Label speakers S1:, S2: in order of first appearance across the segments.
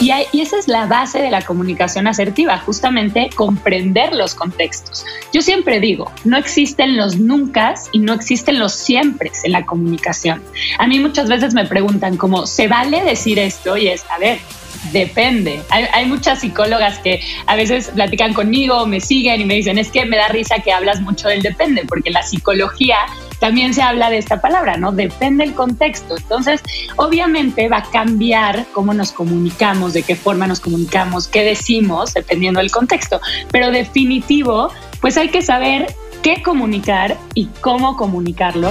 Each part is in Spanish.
S1: Y, esa es la base de la comunicación asertiva, justamente comprender los contextos. Yo siempre digo, no existen los nunca y no existen los siempre en la comunicación. A mí muchas veces me preguntan como, ¿se vale decir esto? Y es, a ver, Depende. Hay, muchas psicólogas que a veces platican conmigo, me siguen y me dicen, es que me da risa que hablas mucho del depende, porque la psicología también se habla de esta palabra, ¿no? Depende el contexto. Entonces, obviamente va a cambiar cómo nos comunicamos, de qué forma nos comunicamos, qué decimos, dependiendo del contexto. Pero definitivo, pues hay que saber qué comunicar y cómo comunicarlo.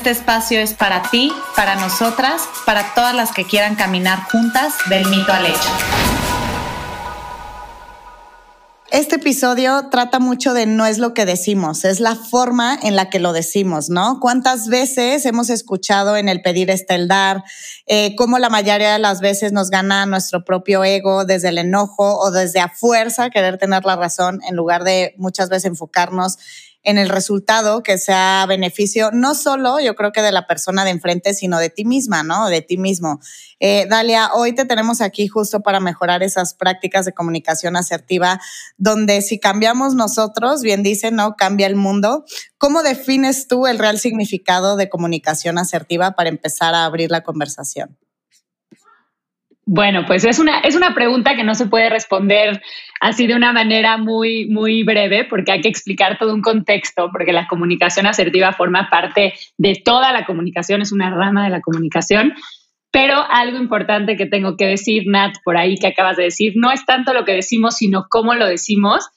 S2: Este espacio es para ti, para nosotras, para todas las que quieran caminar juntas del mito al hecho.
S3: Este episodio trata mucho de no es lo que decimos, es la forma en la que lo decimos, ¿no? ¿Cuántas veces hemos escuchado en el pedir está el dar, eh, cómo la mayoría de las veces nos gana nuestro propio ego desde el enojo o desde a fuerza querer tener la razón en lugar de muchas veces enfocarnos en el resultado que sea beneficio, no solo yo creo que de la persona de enfrente, sino de ti misma, ¿no? De ti mismo. Eh, Dalia, hoy te tenemos aquí justo para mejorar esas prácticas de comunicación asertiva, donde si cambiamos nosotros, bien dice, ¿no? Cambia el mundo. ¿Cómo defines tú el real significado de comunicación asertiva para empezar a abrir la conversación?
S1: Bueno, pues es una, es una pregunta que no se puede responder así de una manera muy, muy breve, porque hay que explicar todo un contexto, porque la comunicación asertiva forma parte de toda la comunicación, es una rama de la comunicación. Pero algo importante que tengo que decir, Nat, por ahí que acabas de decir, no es tanto lo que decimos, sino cómo lo decimos.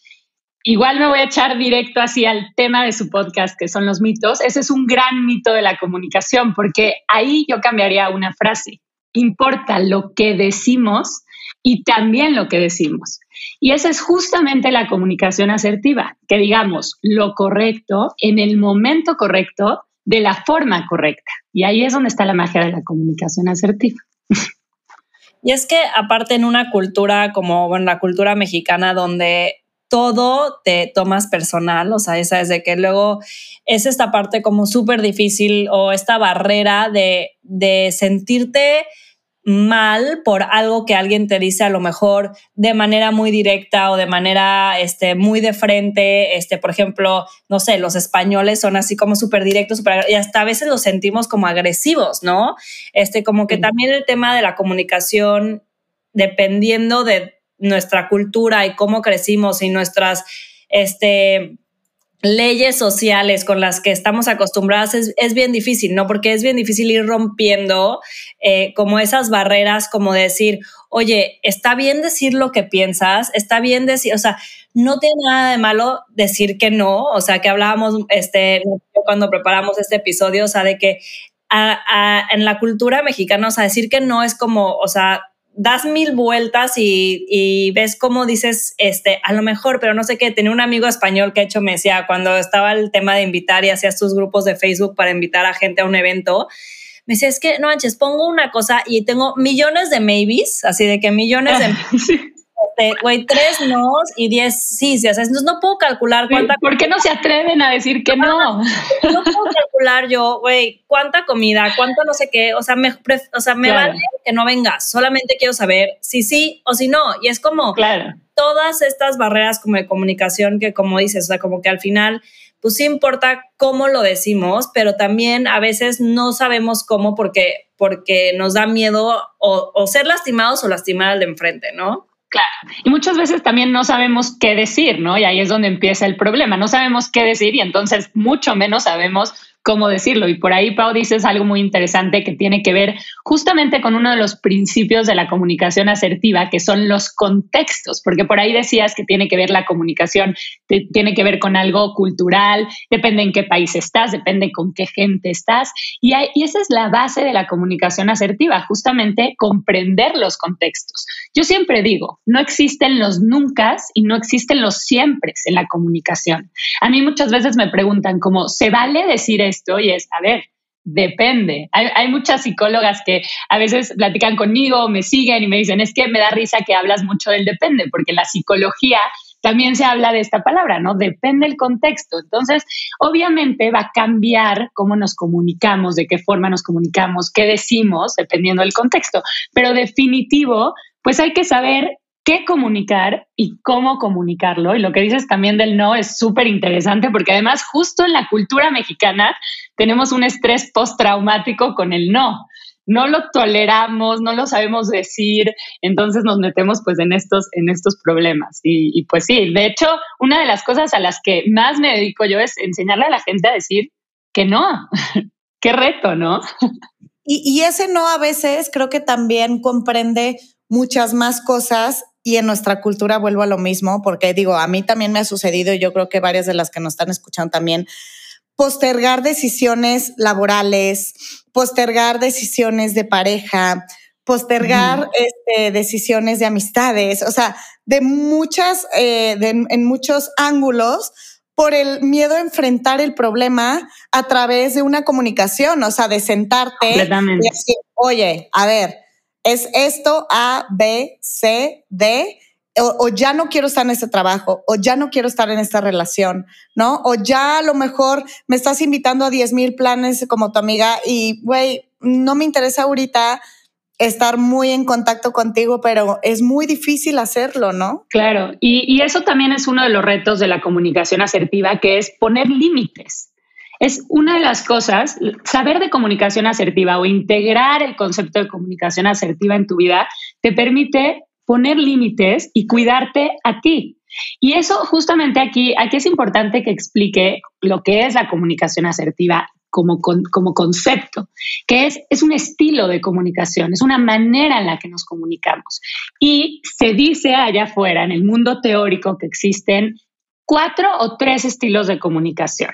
S1: Igual me voy a echar directo así al tema de su podcast, que son los mitos. Ese es un gran mito de la comunicación, porque ahí yo cambiaría una frase importa lo que decimos y también lo que decimos. Y esa es justamente la comunicación asertiva, que digamos lo correcto en el momento correcto, de la forma correcta. Y ahí es donde está la magia de la comunicación asertiva.
S4: Y es que aparte en una cultura como bueno, la cultura mexicana donde todo te tomas personal, o sea, esa es de que luego es esta parte como súper difícil o esta barrera de, de sentirte mal por algo que alguien te dice a lo mejor de manera muy directa o de manera este, muy de frente. Este, por ejemplo, no sé, los españoles son así como súper directos super, y hasta a veces los sentimos como agresivos, ¿no? Este, como que también el tema de la comunicación, dependiendo de nuestra cultura y cómo crecimos y nuestras, este, leyes sociales con las que estamos acostumbradas es, bien difícil, ¿no? Porque es bien difícil ir rompiendo eh, como esas barreras, como decir, oye, está bien decir lo que piensas, está bien decir, o sea, no tiene nada de malo decir que no, o sea, que hablábamos este, cuando preparamos este episodio, o sea, de que en la cultura mexicana, o sea, decir que no es como, o sea, das mil vueltas y, ves cómo dices, este, a lo mejor, pero no sé qué, tenía un amigo español que hecho me decía, cuando estaba el tema de invitar y hacías tus grupos de Facebook para invitar a gente a un evento, me decía, es que no manches, pongo una cosa y tengo millones de maybes, así de que millones de... Este, güey, tres no y diez sí, sí, o sea, entonces no puedo calcular cuánta.
S1: ¿Por qué no se atreven a decir que no?
S4: No puedo calcular yo, güey, cuánta comida, cuánto no sé qué, o sea, me, o sea, me vale que no vengas, solamente quiero saber si sí o si no, y es como
S1: claro.
S4: todas estas barreras como de comunicación que como dices, o sea, como que al final pues sí importa cómo lo decimos, pero también a veces no sabemos cómo porque, porque nos da miedo o, o ser lastimados o lastimar al de enfrente, ¿no?
S1: Claro. Y muchas veces también no sabemos qué decir, ¿no? Y ahí es donde empieza el problema. No sabemos qué decir y entonces mucho menos sabemos cómo decirlo. Y por ahí, Pau, dices algo muy interesante que tiene que ver justamente con uno de los principios de la comunicación asertiva, que son los contextos, porque por ahí decías que tiene que ver la comunicación, tiene que ver con algo cultural, depende en qué país estás, depende con qué gente estás. Y, y esa es la base de la comunicación asertiva, justamente comprender los contextos. Yo siempre digo, no existen los nunca y no existen los siempre en la comunicación. A mí muchas veces me preguntan como, ¿se vale decir esto? Y es, a ver, depende. Hay, muchas psicólogas que a veces platican conmigo, me siguen y me dicen, es que me da risa que hablas mucho del depende, porque la psicología también se habla de esta palabra, ¿no? Depende el contexto. Entonces, obviamente va a cambiar cómo nos comunicamos, de qué forma nos comunicamos, qué decimos, dependiendo del contexto. Pero definitivo, pues hay que saber qué comunicar y cómo comunicarlo. Y lo que dices también del no es súper interesante porque además justo en la cultura mexicana tenemos un estrés postraumático con el no. No lo toleramos, no lo sabemos decir, entonces nos metemos pues en estos, en estos problemas. Y, y pues sí, de hecho, una de las cosas a las que más me dedico yo es enseñarle a la gente a decir que no. Qué reto, ¿no?
S3: Y, y, ese no a veces creo que también comprende muchas más cosas y en nuestra cultura vuelvo a lo mismo, porque digo, a mí también me ha sucedido y yo creo que varias de las que nos están escuchando también, postergar decisiones laborales, postergar decisiones de pareja, postergar este, decisiones de amistades, o sea, de muchas, eh, en muchos ángulos por el miedo a enfrentar el problema a través de una comunicación, o sea, de sentarte y decir, oye, a ver, es esto A, B, C, D, o, ya no quiero estar en este trabajo, o ya no quiero estar en esta relación, ¿no? O ya a lo mejor me estás invitando a 10 mil planes como tu amiga y, güey, no me interesa ahorita estar muy en contacto contigo, pero es muy difícil hacerlo, ¿no?
S1: Claro, y, y eso también es uno de los retos de la comunicación asertiva, que es poner límites es una de las cosas, saber de comunicación asertiva o integrar el concepto de comunicación asertiva en tu vida te permite poner límites y cuidarte a ti. Y eso justamente aquí, aquí es importante que explique lo que es la comunicación asertiva como, como concepto, que es, es un estilo de comunicación, es una manera en la que nos comunicamos. Y se dice allá afuera, en el mundo teórico, que existen cuatro o tres estilos de comunicación.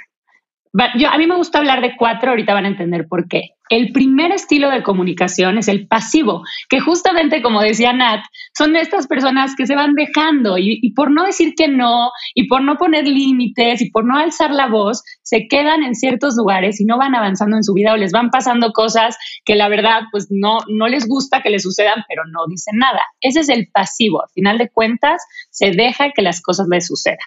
S1: Yo, a mí me gusta hablar de cuatro, ahorita van a entender por qué. El primer estilo de comunicación es el pasivo, que justamente como decía Nat, son estas personas que se van dejando y, por no decir que no, y por no poner límites, y por no alzar la voz, se quedan en ciertos lugares y no van avanzando en su vida o les van pasando cosas que la verdad pues no, no les gusta que les sucedan, pero no dicen nada. Ese es el pasivo. Al final de cuentas, se deja que las cosas les sucedan.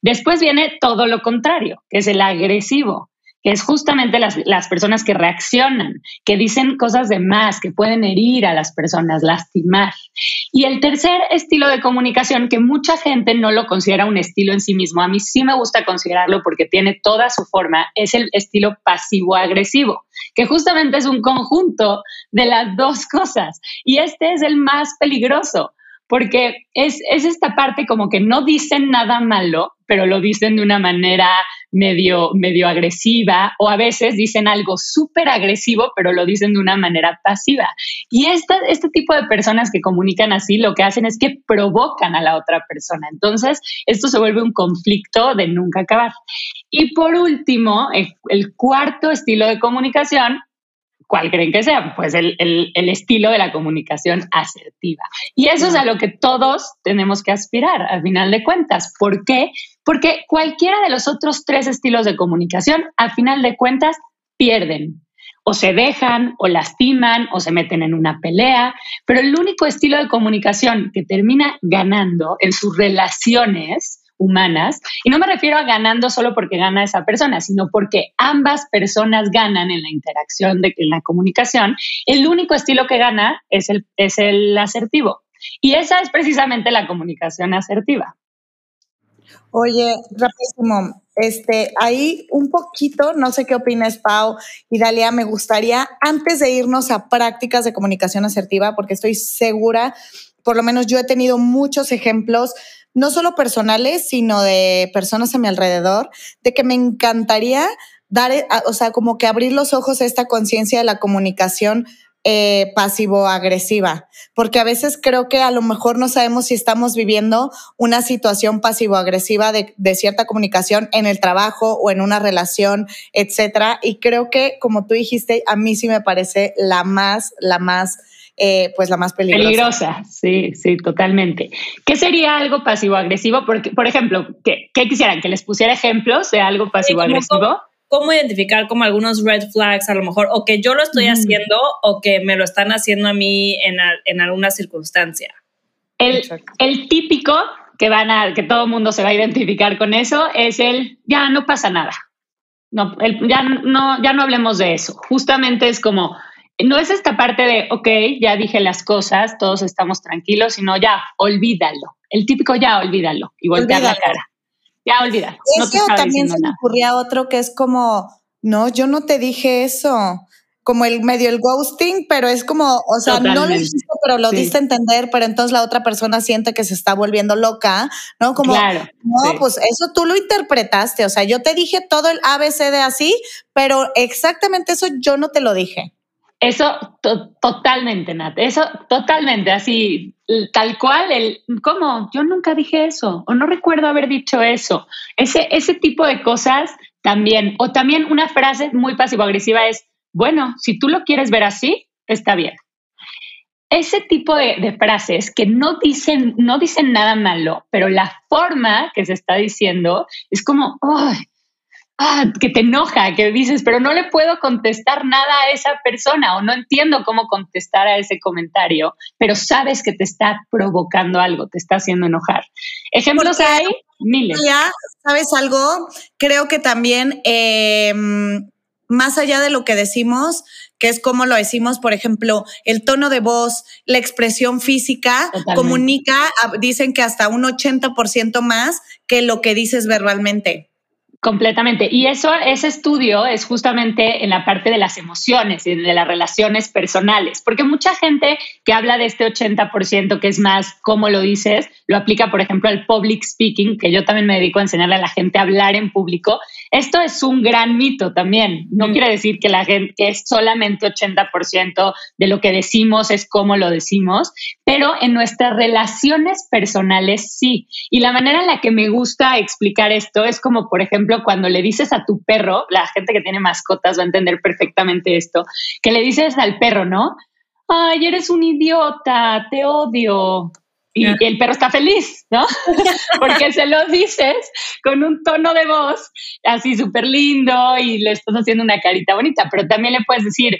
S1: Después viene todo lo contrario, que es el agresivo es justamente las, las, personas que reaccionan, que dicen cosas de más, que pueden herir a las personas, lastimar. Y el tercer estilo de comunicación, que mucha gente no lo considera un estilo en sí mismo, a mí sí me gusta considerarlo porque tiene toda su forma, es el estilo pasivo-agresivo, que justamente es un conjunto de las dos cosas. Y este es el más peligroso porque es, es, esta parte como que no dicen nada malo, pero lo dicen de una manera medio, medio agresiva o a veces dicen algo súper agresivo, pero lo dicen de una manera pasiva. Y esta, este tipo de personas que comunican así lo que hacen es que provocan a la otra persona. Entonces, esto se vuelve un conflicto de nunca acabar. Y por último, el cuarto estilo de comunicación ¿Cuál creen que sea? Pues el, estilo de la comunicación asertiva. Y eso es a lo que todos tenemos que aspirar, al final de cuentas. ¿Por qué? Porque cualquiera de los otros tres estilos de comunicación, al final de cuentas, pierden. O se dejan, o lastiman, o se meten en una pelea. Pero el único estilo de comunicación que termina ganando en sus relaciones humanas. Y no me refiero a ganando solo porque gana esa persona, sino porque ambas personas ganan en la interacción, de, en la comunicación. El único estilo que gana es el, es el asertivo. Y esa es precisamente la comunicación asertiva.
S3: Oye, rapidísimo, este, ahí un poquito, no sé qué opinas Pau y Dalia, me gustaría, antes de irnos a prácticas de comunicación asertiva, porque estoy segura, por lo menos yo he tenido muchos ejemplos no solo personales, sino de personas a mi alrededor, de que me encantaría dar, eh, o sea, como que abrir los ojos a esta conciencia de la comunicación eh, pasivo-agresiva, porque a veces creo que a lo mejor no sabemos si estamos viviendo una situación pasivo-agresiva de, de, cierta comunicación en el trabajo o en una relación, etcétera. Y creo que, como tú dijiste, a mí sí me parece la más, la más eh, pues la más peligrosa.
S1: Peligrosa, sí, sí, totalmente. ¿Qué sería algo pasivo-agresivo? Porque, por ejemplo, ¿qué, ¿qué, quisieran? ¿Que les pusiera ejemplos de algo pasivo-agresivo?
S4: cómo identificar como algunos red flags a lo mejor, o que yo lo estoy haciendo o que me lo están haciendo a mí en, en alguna circunstancia.
S1: El, el, típico que van a, que todo el mundo se va a identificar con eso es el ya no pasa nada. No, el, ya no, ya no hablemos de eso. Justamente es como, no es esta parte de, ok, ya dije las cosas, todos estamos tranquilos, sino ya, olvídalo. El típico ya, olvídalo y voltear la cara. Ya, olvídalo.
S3: Eso también se me ocurría otro que es como, no, yo no te dije eso. Como el medio el ghosting, pero es como, o sea, no lo dijiste, pero lo diste a entender, pero entonces la otra persona siente que se está volviendo loca, ¿no? Como, no, pues eso tú lo interpretaste, o sea, yo te dije todo el ABC de así, pero exactamente eso yo no te lo dije.
S1: Eso totalmente, Nat. Eso totalmente, así, tal cual, el, ¿cómo? Yo nunca dije eso, o no recuerdo haber dicho eso. Ese, ese tipo de cosas también, o también una frase muy pasivo-agresiva es, bueno, si tú lo quieres ver así, está bien. Ese tipo de, de, frases que no dicen, no dicen nada malo, pero la forma que se está diciendo es como. Ah, que te enoja, que dices, pero no le puedo contestar nada a esa persona o no entiendo cómo contestar a ese comentario, pero sabes que te está provocando algo, te está haciendo enojar. Ejemplos hay miles.
S3: Ya, ¿sabes algo? Creo que también, em, más allá de lo que decimos, que es como lo decimos, por ejemplo, el tono de voz, la expresión física, comunica, dicen que hasta un 80% más que lo que dices verbalmente.
S1: Completamente. Y eso, ese estudio es justamente en la parte de las emociones y de las relaciones personales, porque mucha gente que habla de este 80% que es más, como lo dices, lo aplica, por ejemplo, al public speaking, que yo también me dedico a enseñarle a la gente a hablar en público. Esto es un gran mito también. No mm. quiere decir que la gente, que es solamente 80% de lo que decimos es como lo decimos, pero en nuestras relaciones personales sí. Y la manera en la que me gusta explicar esto es como, por ejemplo, cuando le dices a tu perro, la gente que tiene mascotas va a entender perfectamente esto, que le dices al perro, ¿no? Ay, eres un idiota, te odio. Y el perro está feliz, ¿no? Porque se lo dices con un tono de voz así súper lindo y le estás haciendo una carita bonita, pero también le puedes decir,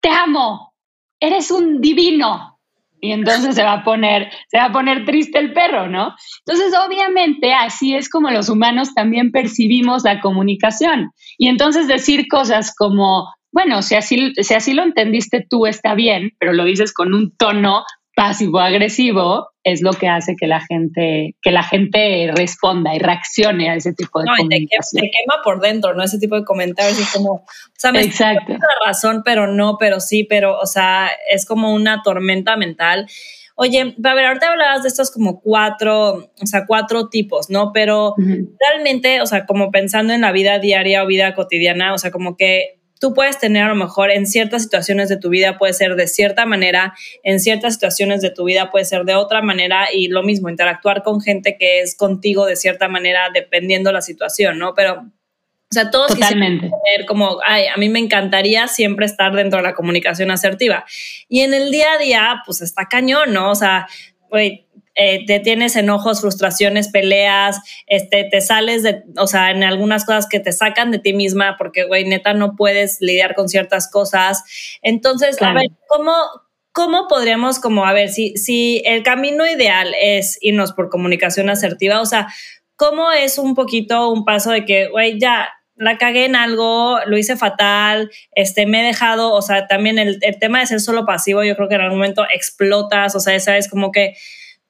S1: te amo, eres un divino, y entonces se va a poner, se va a poner triste el perro, ¿no? Entonces, obviamente, así es como los humanos también percibimos la comunicación. Y entonces decir cosas como, bueno, si así, si así lo entendiste tú está bien, pero lo dices con un tono pasivo-agresivo es lo que hace que la gente, que la gente responda y reaccione a ese tipo de no, comunicación.
S4: Te, quema por dentro, ¿no? Ese tipo de comentarios es como, o sea, me Exacto. la razón, pero no, pero sí, pero, o sea, es como una tormenta mental. Oye, a ver, ahorita hablabas de estos como cuatro, o sea, cuatro tipos, ¿no? Pero realmente, o sea, como pensando en la vida diaria o vida cotidiana, o sea, como que tú puedes tener a lo mejor en ciertas situaciones de tu vida puede ser de cierta manera, en ciertas situaciones de tu vida puede ser de otra manera y lo mismo, interactuar con gente que es contigo de cierta manera dependiendo la situación, ¿no? Pero, o sea, todos
S1: Totalmente.
S4: tener como, ay, a mí me encantaría siempre estar dentro de la comunicación asertiva. Y en el día a día, pues está cañón, ¿no? O sea, güey, eh, te tienes enojos, frustraciones, peleas, este, te sales de, o sea, en algunas cosas que te sacan de ti misma porque, güey, neta, no puedes lidiar con ciertas cosas. Entonces, a ver, ¿cómo, ¿cómo podríamos, como, a ver, si, si el camino ideal es irnos por comunicación asertiva, o sea, ¿cómo es un poquito un paso de que, güey, ya, la cagué en algo, lo hice fatal, este, me he dejado, o sea, también el, el, tema de ser solo pasivo, yo creo que en algún momento explotas, o sea, esa es como que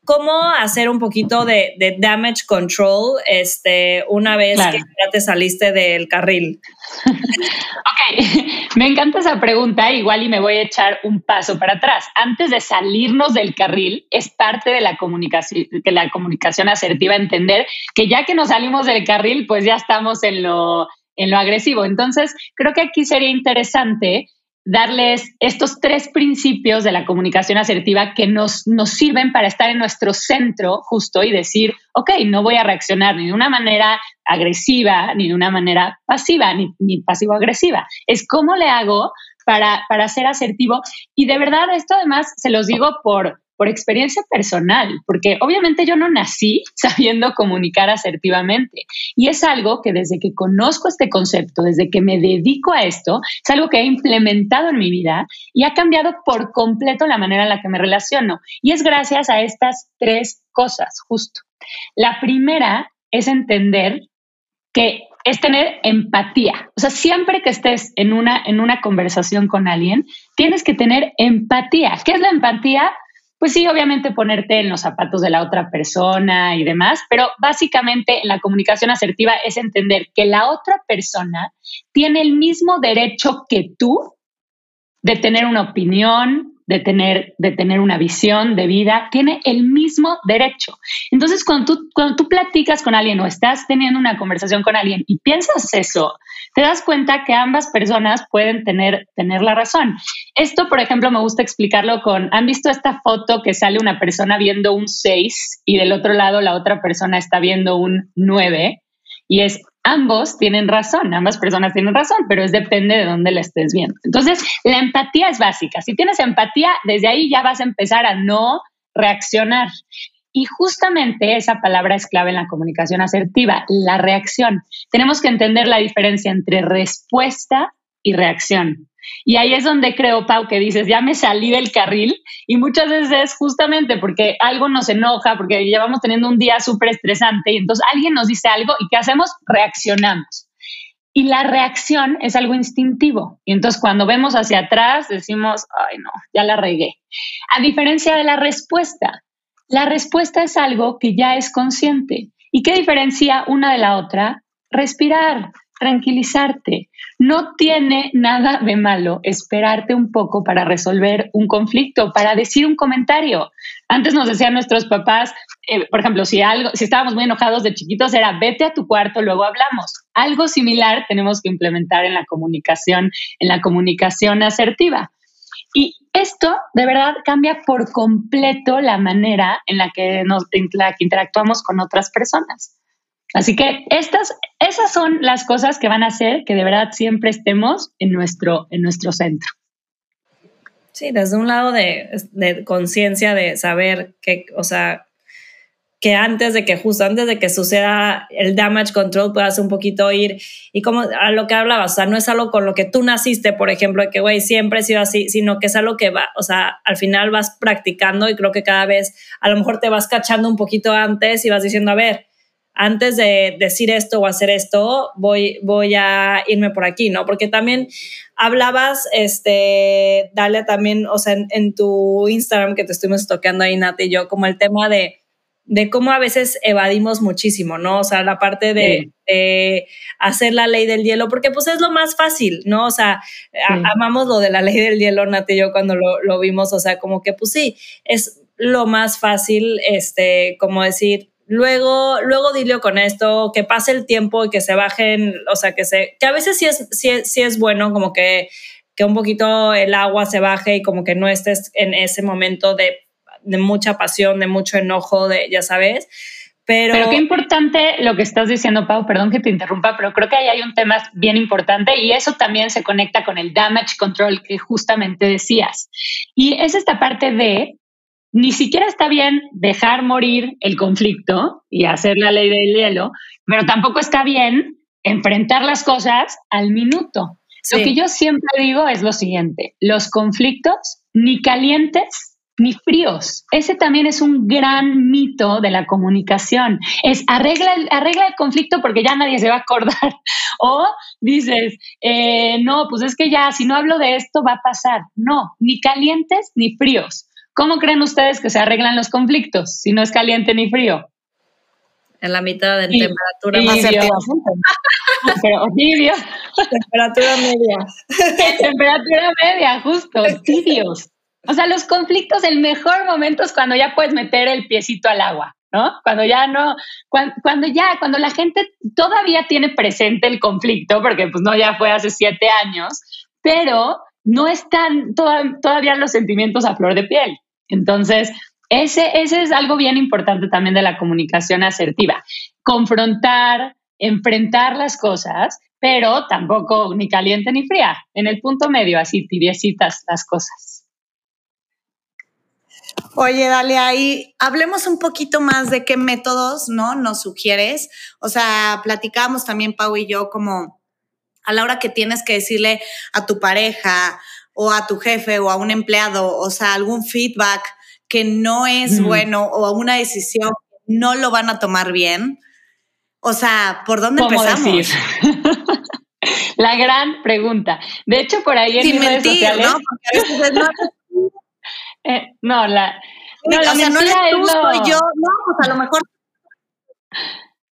S4: cómo hacer un poquito de, damage control este, una vez que ya te saliste del carril.
S1: ok, me encanta esa pregunta, igual y me voy a echar un paso para atrás. Antes de salirnos del carril, es parte de la comunicación, que la comunicación asertiva entender que ya que nos salimos del carril, pues ya estamos en lo en lo agresivo. Entonces, creo que aquí sería interesante darles estos tres principios de la comunicación asertiva que nos, nos sirven para estar en nuestro centro justo y decir, ok, no voy a reaccionar ni de una manera agresiva, ni de una manera pasiva, ni, ni pasivo-agresiva. Es cómo le hago para, para ser asertivo. Y de verdad, esto además se los digo por, por experiencia personal, porque obviamente yo no nací sabiendo comunicar asertivamente. Y es algo que desde que conozco este concepto, desde que me dedico a esto, es algo que he implementado en mi vida y ha cambiado por completo la manera en la que me relaciono. Y es gracias a estas tres cosas, justo. La primera es entender que es tener empatía. O sea, siempre que estés en una, en una conversación con alguien, tienes que tener empatía. ¿Qué es la empatía? Pues sí, obviamente ponerte en los zapatos de la otra persona y demás, pero básicamente la comunicación asertiva es entender que la otra persona tiene el mismo derecho que tú de tener una opinión, de tener, de tener una visión de vida, tiene el mismo derecho. Entonces, cuando tú, cuando tú platicas con alguien o estás teniendo una conversación con alguien y piensas eso, te das cuenta que ambas personas pueden tener, tener la razón. Esto, por ejemplo, me gusta explicarlo con, ¿han visto esta foto que sale una persona viendo un 6 y del otro lado la otra persona está viendo un 9? Y es ambos tienen razón, ambas personas tienen razón, pero es depende de dónde la estés viendo. Entonces, la empatía es básica. Si tienes empatía, desde ahí ya vas a empezar a no reaccionar. Y justamente esa palabra es clave en la comunicación asertiva, la reacción. Tenemos que entender la diferencia entre respuesta y reacción. Y ahí es donde creo, Pau, que dices, ya me salí del carril y muchas veces es justamente porque algo nos enoja, porque llevamos teniendo un día súper estresante y entonces alguien nos dice algo y ¿qué hacemos? Reaccionamos. Y la reacción es algo instintivo. Y entonces cuando vemos hacia atrás decimos, ay no, ya la regué. A diferencia de la respuesta, la respuesta es algo que ya es consciente. ¿Y qué diferencia una de la otra? Respirar, tranquilizarte. No tiene nada de malo esperarte un poco para resolver un conflicto, para decir un comentario. Antes nos decían nuestros papás, eh, por ejemplo, si algo, si estábamos muy enojados de chiquitos, era vete a tu cuarto, luego hablamos. Algo similar tenemos que implementar en la comunicación, en la comunicación asertiva. Y esto de verdad cambia por completo la manera en la que, nos, en la que interactuamos con otras personas. Así que estas, esas son las cosas que van a hacer que de verdad siempre estemos en nuestro, en nuestro centro.
S4: Sí, desde un lado de, de conciencia, de saber que, o sea, que antes de que justo antes de que suceda el damage control puedas un poquito ir y como a lo que hablabas, o sea, no es algo con lo que tú naciste, por ejemplo, de que, güey, siempre he sido así, sino que es algo que va, o sea, al final vas practicando y creo que cada vez a lo mejor te vas cachando un poquito antes y vas diciendo, a ver, antes de decir esto o hacer esto, voy, voy a irme por aquí, ¿no? Porque también hablabas, este, dale también, o sea, en, en tu Instagram que te estuvimos toqueando ahí, Nati y yo, como el tema de de cómo a veces evadimos muchísimo, ¿no? O sea, la parte de, hacer la ley del hielo, porque pues es lo más fácil, ¿no? O sea, amamos lo de la ley del hielo, Nati y yo, cuando lo, lo, vimos, o sea, como que pues sí, es lo más fácil, este, como decir, luego, luego dile con esto, que pase el tiempo y que se bajen, o sea, que se, que a veces sí es, sí, sí es bueno como que que un poquito el agua se baje y como que no estés en ese momento de de mucha pasión, de mucho enojo, de, ya sabes. Pero,
S1: pero, qué importante lo que estás diciendo, Pau, perdón que te interrumpa, pero creo que ahí hay un tema bien importante y eso también se conecta con el damage control que justamente decías. Y es esta parte de, ni siquiera está bien dejar morir el conflicto y hacer la ley del hielo, pero tampoco está bien enfrentar las cosas al minuto. Lo que yo siempre digo es lo siguiente, los conflictos ni calientes ni fríos. Ese también es un gran mito de la comunicación. Es arregla, arregla el conflicto porque ya nadie se va a acordar. O dices, eh, no, pues es que ya si no hablo de esto va a pasar. No, ni calientes ni fríos. ¿Cómo creen ustedes que se arreglan los conflictos si no es caliente ni frío?
S4: En la mitad de temperatura más
S1: Pero tibio.
S4: temperatura media.
S1: temperatura media, justo, tibios. O sea, los conflictos, el mejor momento es cuando ya puedes meter el piecito al agua. ¿no? Cuando ya no, cuando, ya, cuando la gente todavía tiene presente el conflicto, porque pues no, ya fue hace siete años, pero no están todavía los sentimientos a flor de piel. Entonces, ese, ese es algo bien importante también de la comunicación asertiva. Confrontar, enfrentar las cosas, pero tampoco ni caliente ni fría, en el punto medio, así tibiecitas las cosas.
S3: Oye, dale ahí, hablemos un poquito más de qué métodos, ¿no? Nos sugieres. O sea, platicábamos también Pau y yo como a la hora que tienes que decirle a tu pareja o a tu jefe o a un empleado, o sea, algún feedback que no es bueno o a una decisión no lo van a tomar bien. O sea, ¿por dónde empezamos?
S1: la gran pregunta. De hecho, por ahí en
S3: Sin mentir, ¿no? Porque a veces no,
S1: eh, no, la,
S3: no, la mentira no eres yo, no, pues a lo mejor.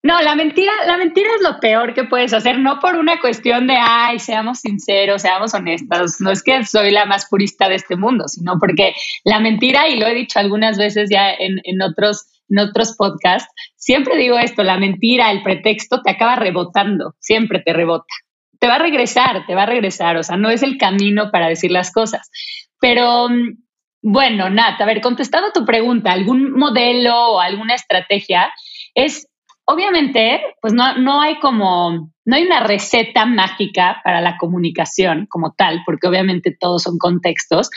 S1: No, la mentira, la mentira es lo peor que puedes hacer, no por una cuestión de, ay, seamos sinceros, seamos honestos. No es que soy la más purista de este mundo, sino porque la mentira, y lo he dicho algunas veces ya en, en otros en otros podcasts, siempre digo esto, la mentira, el pretexto te acaba rebotando, siempre te rebota. Te va a regresar, te va a regresar, o sea, no es el camino para decir las cosas. Pero bueno, Nat, a ver, contestando tu pregunta, ¿algún modelo o alguna estrategia? Es, obviamente, pues no, no hay como, no hay una receta mágica para la comunicación como tal, porque obviamente todos son contextos,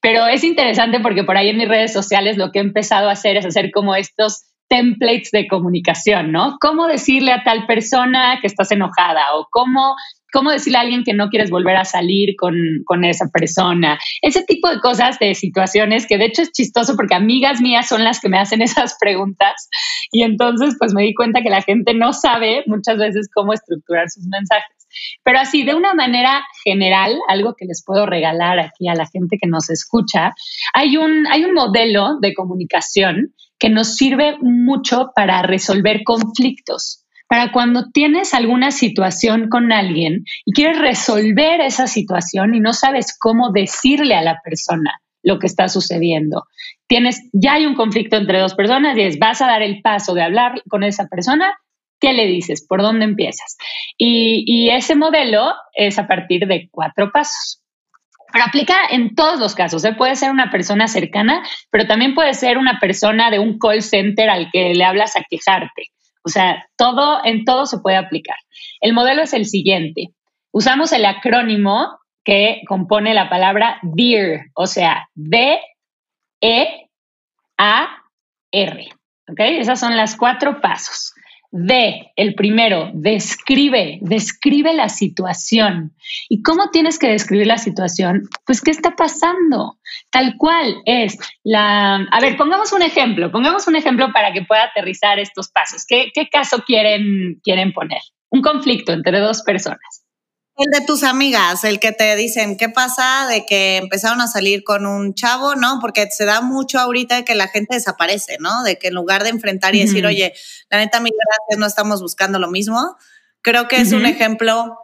S1: pero es interesante porque por ahí en mis redes sociales lo que he empezado a hacer es hacer como estos templates de comunicación, ¿no? ¿Cómo decirle a tal persona que estás enojada o cómo cómo decirle a alguien que no quieres volver a salir con, con, esa persona. Ese tipo de cosas, de situaciones, que de hecho es chistoso porque amigas mías son las que me hacen esas preguntas y entonces pues me di cuenta que la gente no sabe muchas veces cómo estructurar sus mensajes. Pero así, de una manera general, algo que les puedo regalar aquí a la gente que nos escucha, hay un, hay un modelo de comunicación que nos sirve mucho para resolver conflictos para cuando tienes alguna situación con alguien y quieres resolver esa situación y no sabes cómo decirle a la persona lo que está sucediendo. Tienes, ya hay un conflicto entre dos personas y es, vas a dar el paso de hablar con esa persona, ¿qué le dices? ¿Por dónde empiezas? Y, ese modelo es a partir de cuatro pasos. Pero aplica en todos los casos. ¿eh? Puede ser una persona cercana, pero también puede ser una persona de un call center al que le hablas a quejarte. O sea, todo, en todo se puede aplicar. El modelo es el siguiente. Usamos el acrónimo que compone la palabra DEAR, o sea, D-E-A-R. ¿Ok? Esas son las cuatro pasos. D, el primero, describe, describe la situación. ¿Y cómo tienes que describir la situación? Pues, ¿qué está pasando? Tal cual es la... A ver, pongamos un ejemplo, pongamos un ejemplo para que pueda aterrizar estos pasos. ¿Qué, qué caso quieren, quieren poner? Un conflicto entre dos personas.
S3: El de tus amigas, el que te dicen, ¿qué pasa de que empezaron a salir con un chavo? ¿No? Porque se da mucho ahorita que la gente desaparece, ¿no? De que en lugar de enfrentar y decir, oye, la neta, mi gracias, no estamos buscando lo mismo. Creo que es un ejemplo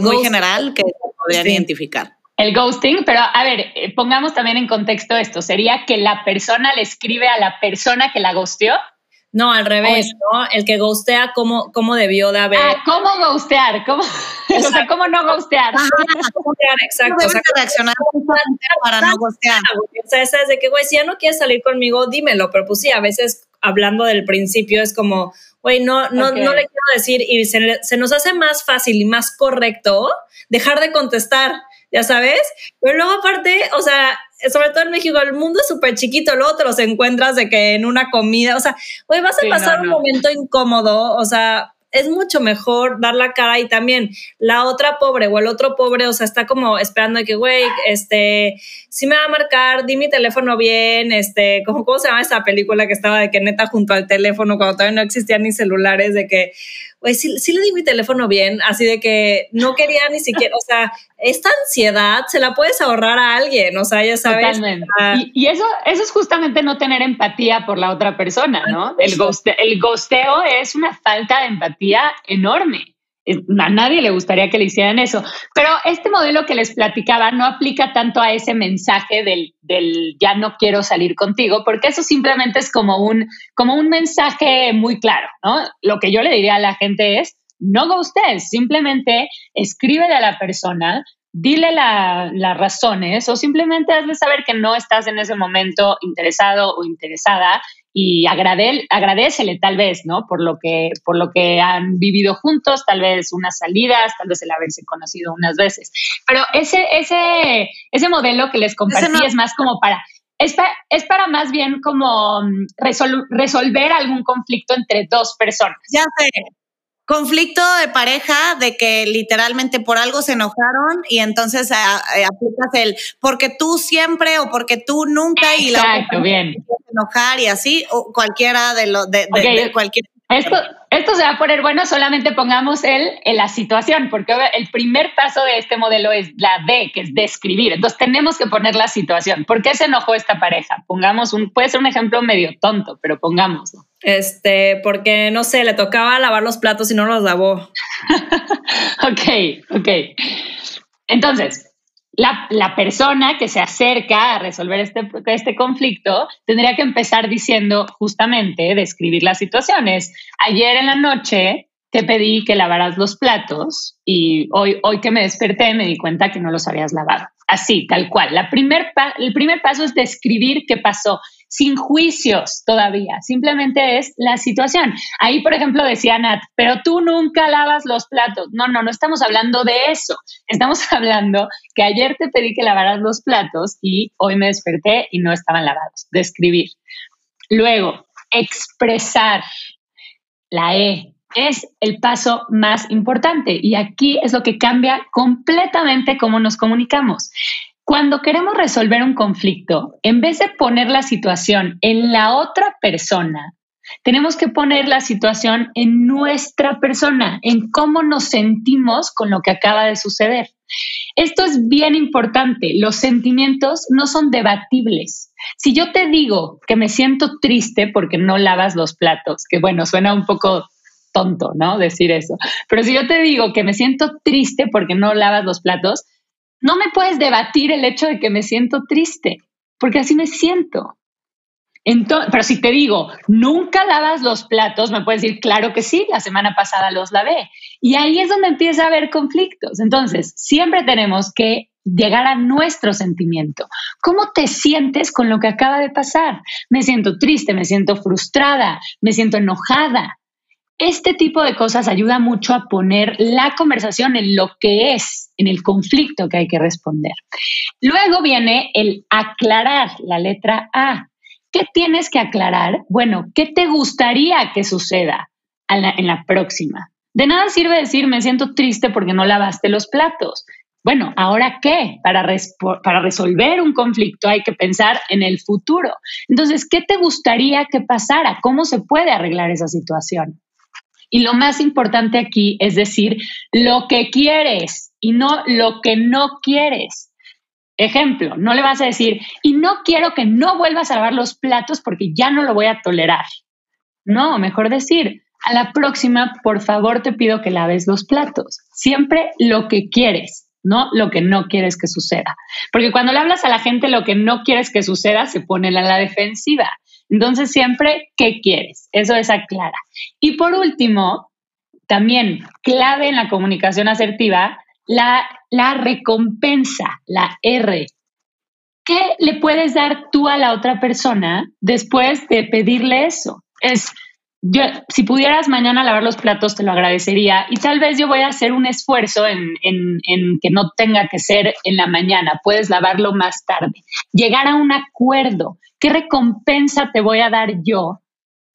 S3: muy general que podrían identificar.
S1: El ghosting, pero a ver, eh, pongamos también en contexto esto. ¿Sería que la persona le escribe a la persona que la ghosteó?
S4: No, al revés, ¿no? El que ghostea, ¿cómo, cómo debió de haber?
S1: Ah, ¿cómo ghostear? ¿Cómo, o sea, ¿cómo no ghostear?
S4: exacto. O sea, reaccionar para no ghostear. O sea, esa es de que, güey, si ya no quieres salir conmigo, dímelo. Pero pues sí, a veces hablando del principio es como, güey, no, no, no le quiero decir y se, se nos hace más fácil y más correcto dejar de contestar, ya sabes. Pero luego aparte, o sea, sobre todo en México, el mundo es súper chiquito, luego te los encuentras de que en una comida, o sea, güey, vas a pasar un momento incómodo, o sea, es mucho mejor dar la cara y también la otra pobre o el otro pobre, o sea, está como esperando de que, güey, este, sí me va a marcar, di mi teléfono bien, este, ¿cómo, ¿cómo se llama esa película que estaba de que neta junto al teléfono cuando todavía no existían ni celulares, de que, güey, sí, sí, le di mi teléfono bien, así de que no quería ni siquiera, o sea, esta ansiedad se la puedes ahorrar a alguien, o sea, ya sabes.
S1: Totalmente. Y, eso, eso es justamente no tener empatía por la otra persona, ¿no? El, el ghosteo es una falta de empatía enorme. A nadie le gustaría que le hicieran eso. Pero este modelo que les platicaba no aplica tanto a ese mensaje del, del ya no quiero salir contigo, porque eso simplemente es como un, como un mensaje muy claro, ¿no? Lo que yo le diría a la gente es, no ustedes, simplemente escríbele a la persona, dile las razones o simplemente hazle saber que no estás en ese momento interesado o interesada y agrade, agradecele tal vez, ¿no? Por lo, que, por lo que han vivido juntos, tal vez unas salidas, tal vez el haberse conocido unas veces. Pero ese, ese, ese modelo que les compartí es más como para... Es para, es para más bien como mm, resolver algún conflicto entre dos personas.
S3: Ya sé, conflicto de pareja de que literalmente por algo se enojaron y entonces ah, eh, aplicas el porque tú siempre o porque tú nunca y
S1: la bien.
S3: enojar y así o cualquiera de lo de, cualquier
S1: esto, esto se va a poner bueno, solamente pongamos el en la situación, porque el primer paso de este modelo es la D, que es describir. Entonces tenemos que poner la situación. ¿Por qué se enojó esta pareja? Pongamos un, puede ser un ejemplo medio tonto, pero pongámoslo.
S4: Este, porque no sé, le tocaba lavar los platos y no los lavó.
S1: ok, ok. Entonces, la, persona que se acerca a resolver este, este conflicto tendría que empezar diciendo justamente, describir las situaciones. Ayer en la noche te pedí que lavaras los platos y hoy, hoy que me desperté me di cuenta que no los habías lavado. Así, tal cual. La primer el primer paso es describir qué pasó sin juicios todavía, simplemente es la situación. Ahí, por ejemplo, decía Nat, pero tú nunca lavas los platos. No, no, no estamos hablando de eso. Estamos hablando que ayer te pedí que lavaras los platos y hoy me desperté y no estaban lavados. Describir. Luego, expresar. La E es el paso más importante y aquí es lo que cambia completamente cómo nos comunicamos. Cuando queremos resolver un conflicto, en vez de poner la situación en la otra persona, tenemos que poner la situación en nuestra persona, en cómo nos sentimos con lo que acaba de suceder. Esto es bien importante. Los sentimientos no son debatibles. Si yo te digo que me siento triste porque no lavas los platos, que bueno, suena un poco tonto, ¿no? Decir eso. Pero si yo te digo que me siento triste porque no lavas los platos, no me puedes debatir el hecho de que me siento triste, porque así me siento. Entonces, pero si te digo, nunca lavas los platos, me puedes decir, claro que sí, la semana pasada los lavé. Y ahí es donde empieza a haber conflictos. Entonces, siempre tenemos que llegar a nuestro sentimiento. ¿Cómo te sientes con lo que acaba de pasar? Me siento triste, me siento frustrada, me siento enojada. Este tipo de cosas ayuda mucho a poner la conversación en lo que es, en el conflicto que hay que responder. Luego viene el aclarar, la letra A. ¿Qué tienes que aclarar? Bueno, ¿qué te gustaría que suceda en la próxima? De nada sirve decir me siento triste porque no lavaste los platos. Bueno, ¿ahora qué? Para, resolver un conflicto hay que pensar en el futuro. Entonces, ¿qué te gustaría que pasara? ¿Cómo se puede arreglar esa situación? Y lo más importante aquí es decir lo que quieres y no lo que no quieres. Ejemplo, no le vas a decir, y no quiero que no vuelvas a lavar los platos porque ya no lo voy a tolerar. No, mejor decir, a la próxima, por favor, te pido que laves los platos. Siempre lo que quieres, no lo que no quieres que suceda. Porque cuando le hablas a la gente lo que no quieres que suceda, se pone a la defensiva. Entonces, siempre, ¿qué quieres? Eso es aclara. Y por último, también clave en la comunicación asertiva, la, la recompensa, la R. ¿Qué le puedes dar tú a la otra persona después de pedirle eso? Es, yo, si pudieras mañana lavar los platos, te lo agradecería y tal vez yo voy a hacer un esfuerzo en, en, en, que no tenga que ser en la mañana, puedes lavarlo más tarde. Llegar a un acuerdo, ¿qué recompensa te voy a dar yo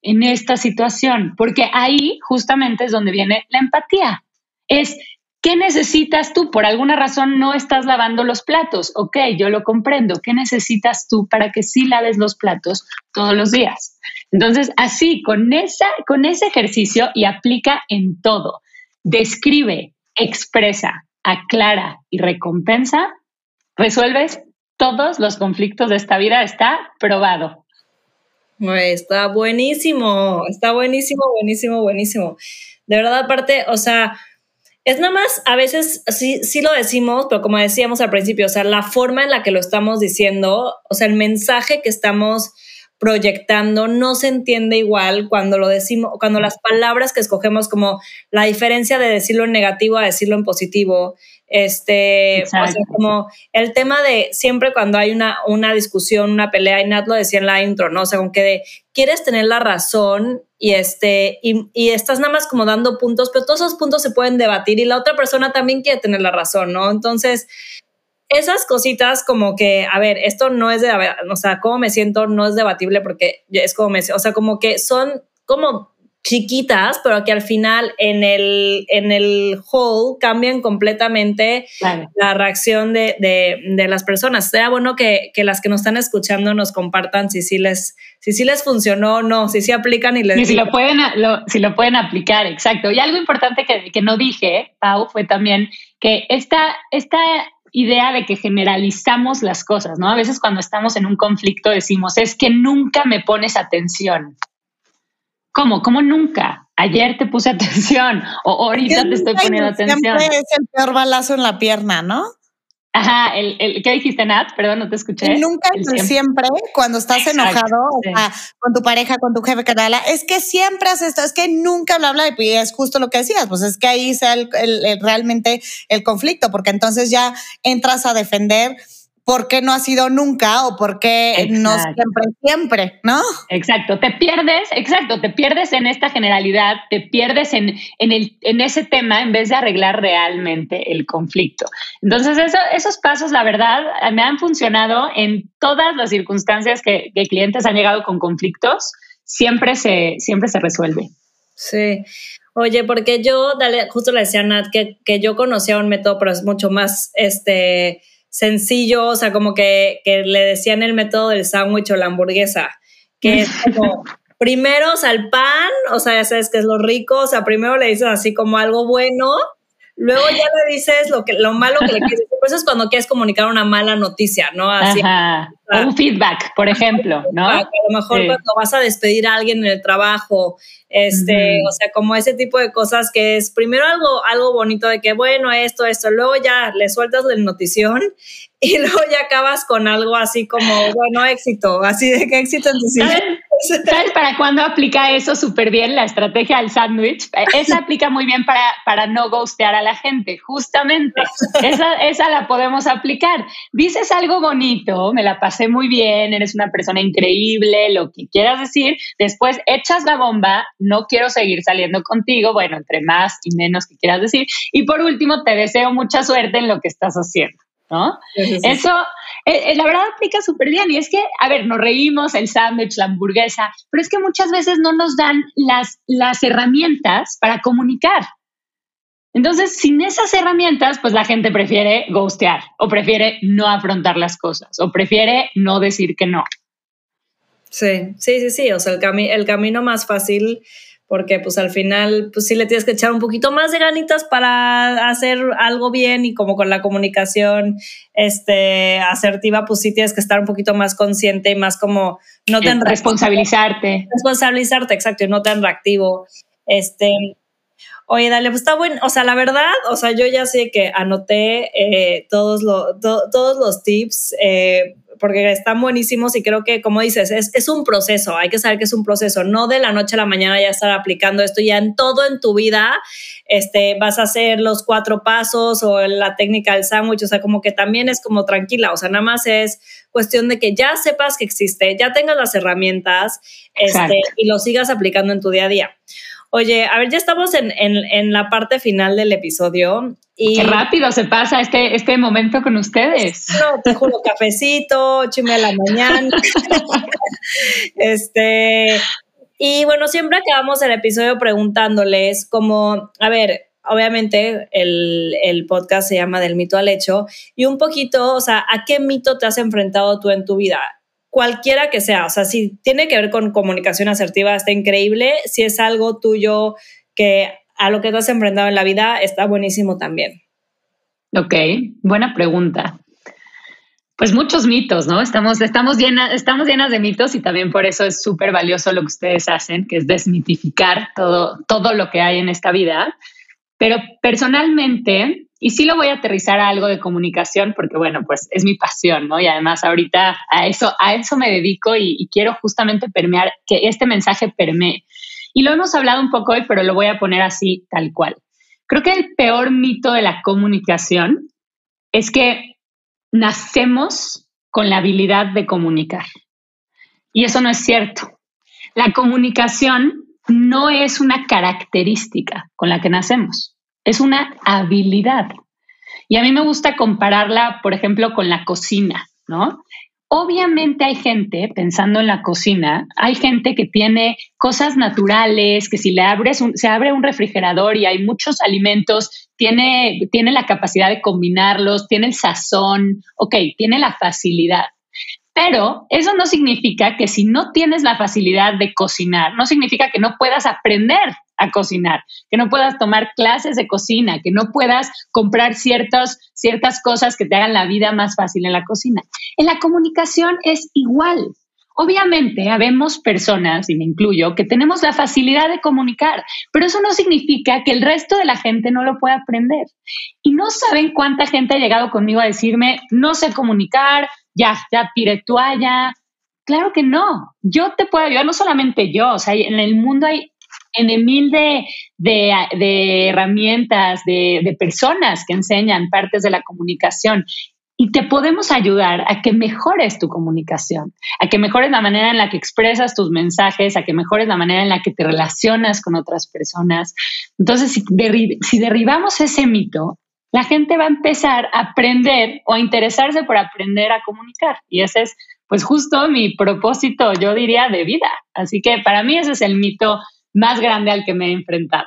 S1: en esta situación? Porque ahí justamente es donde viene la empatía. Es, ¿qué necesitas tú? Por alguna razón no estás lavando los platos. Ok, yo lo comprendo. ¿Qué necesitas tú para que sí laves los platos todos los días? Entonces, así, con, esa, con ese ejercicio y aplica en todo. Describe, expresa, aclara y recompensa, resuelves todos los conflictos de esta vida. Está probado.
S4: Está buenísimo, está buenísimo, buenísimo, buenísimo. De verdad, aparte, o sea, Es nada más, a veces sí, sí lo decimos, pero como decíamos al principio, o sea, la forma en la que lo estamos diciendo, o sea, el mensaje que estamos proyectando no se entiende igual cuando lo decimos, cuando las palabras que escogemos como la diferencia de decirlo en negativo a decirlo en positivo, este, como el tema de siempre cuando hay una, una discusión, una pelea, y Nat lo decía en la intro, ¿no? O sea, con que de, quieres tener la razón y este, y, y, estás nada más como dando puntos, pero todos esos puntos se pueden debatir y la otra persona también quiere tener la razón, ¿no? Entonces, esas cositas como que, a ver, esto no es de, o sea, cómo me siento no es debatible porque es como me, o sea, como que son como chiquitas, pero que al final en el, en el whole cambian completamente la reacción de, de, las personas. Sea bueno que, que, las que nos están escuchando nos compartan si sí les, si sí les funcionó o no, si sí aplican y les...
S1: si lo, pueden, si lo pueden aplicar, exacto. Y algo importante que, que no dije, Pau, fue también que esta, esta idea de que generalizamos las cosas, ¿no? A veces cuando estamos en un conflicto decimos, es que nunca me pones atención. ¿Cómo? ¿Cómo nunca? Ayer te puse atención o ahorita te estoy poniendo atención.
S3: Siempre es el peor balazo en la pierna, ¿no?
S1: Ajá, el, el, ¿qué dijiste, Nat? Perdón, no te escuché.
S3: nunca, siempre. cuando estás enojado con tu pareja, con tu jefe, canala, es que siempre haces esto, es que nunca bla, bla, y es justo lo que decías, pues es que ahí sea el, realmente el conflicto, porque entonces ya entras a defender por qué no ha sido nunca o por qué no siempre, siempre, ¿no?
S1: Exacto, te pierdes, exacto, te pierdes en esta generalidad, te pierdes en, en, el, en ese tema en vez de arreglar realmente el conflicto. Entonces, esos pasos, la verdad, me han funcionado en todas las circunstancias que, clientes han llegado con conflictos, siempre se, siempre se resuelve.
S4: Sí. Oye, porque yo, dale, justo le decía a Nat que, que yo conocía un método, pero es mucho más, este, sencillo, o sea, como que, que le decían el método del sándwich o la hamburguesa, que es como primero, o sea, el pan, o sea, ya sabes que es lo rico, o sea, primero le dices así como algo bueno, luego ya le dices lo, que, lo malo que le quieres decir. Eso es cuando quieres comunicar una mala noticia, ¿no?
S1: Así, un feedback, por ejemplo, ¿no?
S4: A lo mejor cuando vas a despedir a alguien en el trabajo, este, o sea, como ese tipo de cosas que es primero algo, algo bonito de que, bueno, esto, esto, luego ya le sueltas la notición y luego ya acabas con algo así como, bueno, éxito, así de que éxito en tu
S1: ¿Sabes para cuándo aplica eso súper bien la estrategia del sándwich? Esa aplica muy bien para, para no ghostear a la gente, justamente. Esa, esa la podemos aplicar. Dices algo bonito, me la pasé muy bien, eres una persona increíble, lo que quieras decir. Después echas la bomba, no quiero seguir saliendo contigo, bueno, entre más y menos que quieras decir. Y por último, te deseo mucha suerte en lo que estás haciendo. ¿no? Eso, eh, eh, la verdad, aplica súper bien. Y es que, a ver, nos reímos, el sándwich, la hamburguesa, pero es que muchas veces no nos dan las, las herramientas para comunicar. Entonces, sin esas herramientas, pues la gente prefiere ghostear o prefiere no afrontar las cosas o prefiere no decir que no.
S4: Sí, sí, sí, sí. O sea, el, el camino más fácil porque pues al final pues sí le tienes que echar un poquito más de ganitas para hacer algo bien y como con la comunicación este asertiva pues sí tienes que estar un poquito más consciente y más como no tan
S1: responsabilizarte
S4: responsabilizarte exacto y no tan reactivo este Oye, dale, pues está bueno. O sea, la verdad, o sea, yo ya sé que anoté eh, todos, todos los tips eh, porque están buenísimos y creo que, como dices, es, es, un proceso, hay que saber que es un proceso, no de la noche a la mañana ya estar aplicando esto, ya en todo en tu vida este, vas a hacer los cuatro pasos o la técnica del sándwich, o sea, como que también es como tranquila, o sea, nada más es cuestión de que ya sepas que existe, ya tengas las herramientas este, y lo sigas aplicando en tu día a día. Oye, a ver, ya estamos en, en, la parte final del episodio. Y
S1: Qué rápido se pasa este, este momento con ustedes.
S4: No, te juro, cafecito, chime a la mañana. este, y bueno, siempre acabamos el episodio preguntándoles como, a ver, obviamente el, el, podcast se llama Del mito al hecho y un poquito, o sea, ¿a qué mito te has enfrentado tú en tu vida? Cualquiera que sea, o sea, si tiene que ver con comunicación asertiva, está increíble, si es algo tuyo que a lo que te has enfrentado en la vida, está buenísimo también.
S1: Ok, buena pregunta. Pues muchos mitos, ¿no? Estamos, estamos, llenas, estamos llenas de mitos y también por eso es súper valioso lo que ustedes hacen, que es desmitificar todo, todo lo que hay en esta vida. Pero personalmente, y sí lo voy a aterrizar a algo de comunicación porque, bueno, pues es mi pasión, ¿no? Y además ahorita a eso, a eso me dedico y, y quiero justamente permear, que este mensaje permee. Y lo hemos hablado un poco hoy, pero lo voy a poner así, tal cual. Creo que el peor mito de la comunicación es que nacemos con la habilidad de comunicar. Y eso no es cierto. La comunicación no es una característica con la que nacemos, es una habilidad. Y a mí me gusta compararla, por ejemplo, con la cocina, ¿no? Obviamente hay gente, pensando en la cocina, hay gente que tiene cosas naturales, que si le abres se abre un refrigerador y hay muchos alimentos, tiene, tiene la capacidad de combinarlos, tiene el sazón, ok, tiene la facilidad. Pero eso no significa que si no tienes la facilidad de cocinar, no significa que no puedas aprender a cocinar, que no puedas tomar clases de cocina, que no puedas comprar ciertas cosas que te hagan la vida más fácil en la cocina. En la comunicación es igual. Obviamente, habemos personas, y me incluyo, que tenemos la facilidad de comunicar, pero eso no significa que el resto de la gente no lo pueda aprender. Y no saben cuánta gente ha llegado conmigo a decirme, no sé comunicar, ya, ya tiré toalla. Claro que no. Yo te puedo ayudar, no solamente yo, o sea, en el mundo hay en mil de, de, herramientas, de, personas que enseñan partes de la comunicación y te podemos ayudar a que mejores tu comunicación, a que mejores la manera en la que expresas tus mensajes, a que mejores la manera en la que te relacionas con otras personas. Entonces, si, si derribamos ese mito, la gente va a empezar a aprender o a interesarse por aprender a comunicar. Y ese es, pues, justo mi propósito, yo diría, de vida. Así que para mí ese es el mito más grande al que me he enfrentado.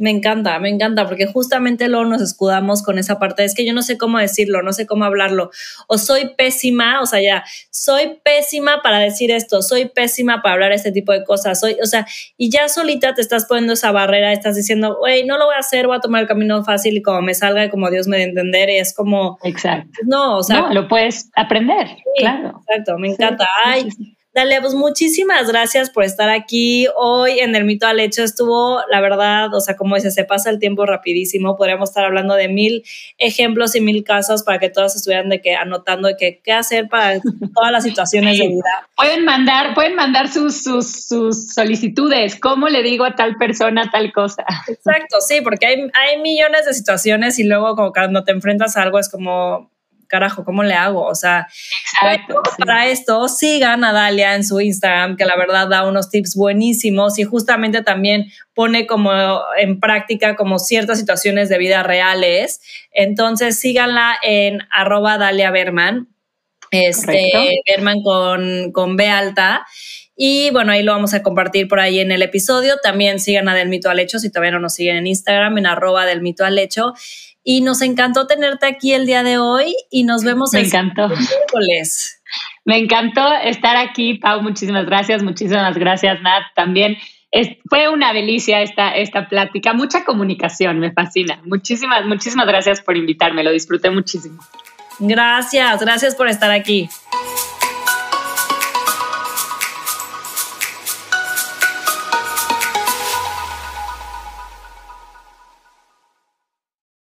S4: Me encanta, me encanta, porque justamente luego nos escudamos con esa parte. Es que yo no sé cómo decirlo, no sé cómo hablarlo. O soy pésima, o sea, ya, soy pésima para decir esto, soy pésima para hablar este tipo de cosas. Soy, o sea, y ya solita te estás poniendo esa barrera, estás diciendo, güey, no lo voy a hacer, voy a tomar el camino fácil y como me salga y como Dios me dé entender. Y es como.
S1: Exacto.
S4: No, o sea.
S1: No, lo puedes aprender. claro.
S4: Exacto, me encanta. Ay. Dale, pues muchísimas gracias por estar aquí. Hoy en el mito al hecho estuvo, la verdad, o sea, como dice, se pasa el tiempo rapidísimo. Podríamos estar hablando de mil ejemplos y mil casos para que todos estuvieran de que anotando de que, qué hacer para todas las situaciones de vida.
S1: Pueden mandar, pueden mandar sus, sus, sus, solicitudes. ¿Cómo le digo a tal persona tal cosa?
S4: Exacto, sí, porque hay, hay millones de situaciones y luego como cuando te enfrentas a algo es como carajo, ¿cómo le hago? O sea, para esto sigan a Dalia en su Instagram, que la verdad da unos tips buenísimos y justamente también pone como en práctica como ciertas situaciones de vida reales. Entonces síganla en arroba Dalia Berman, este, Berman con, con B alta. Y bueno, ahí lo vamos a compartir por ahí en el episodio. También sigan a Del Mito al Hecho, si todavía no nos siguen en Instagram, en arroba del Mito al Hecho. Y nos encantó tenerte aquí el día de hoy y nos vemos
S1: Me encantó. miércoles. Me encantó estar aquí, Pau. Muchísimas gracias. Muchísimas gracias, Nat. También fue una delicia esta, esta plática. Mucha comunicación, me fascina. Muchísimas, muchísimas gracias por invitarme. Lo disfruté muchísimo.
S4: Gracias, gracias por estar aquí.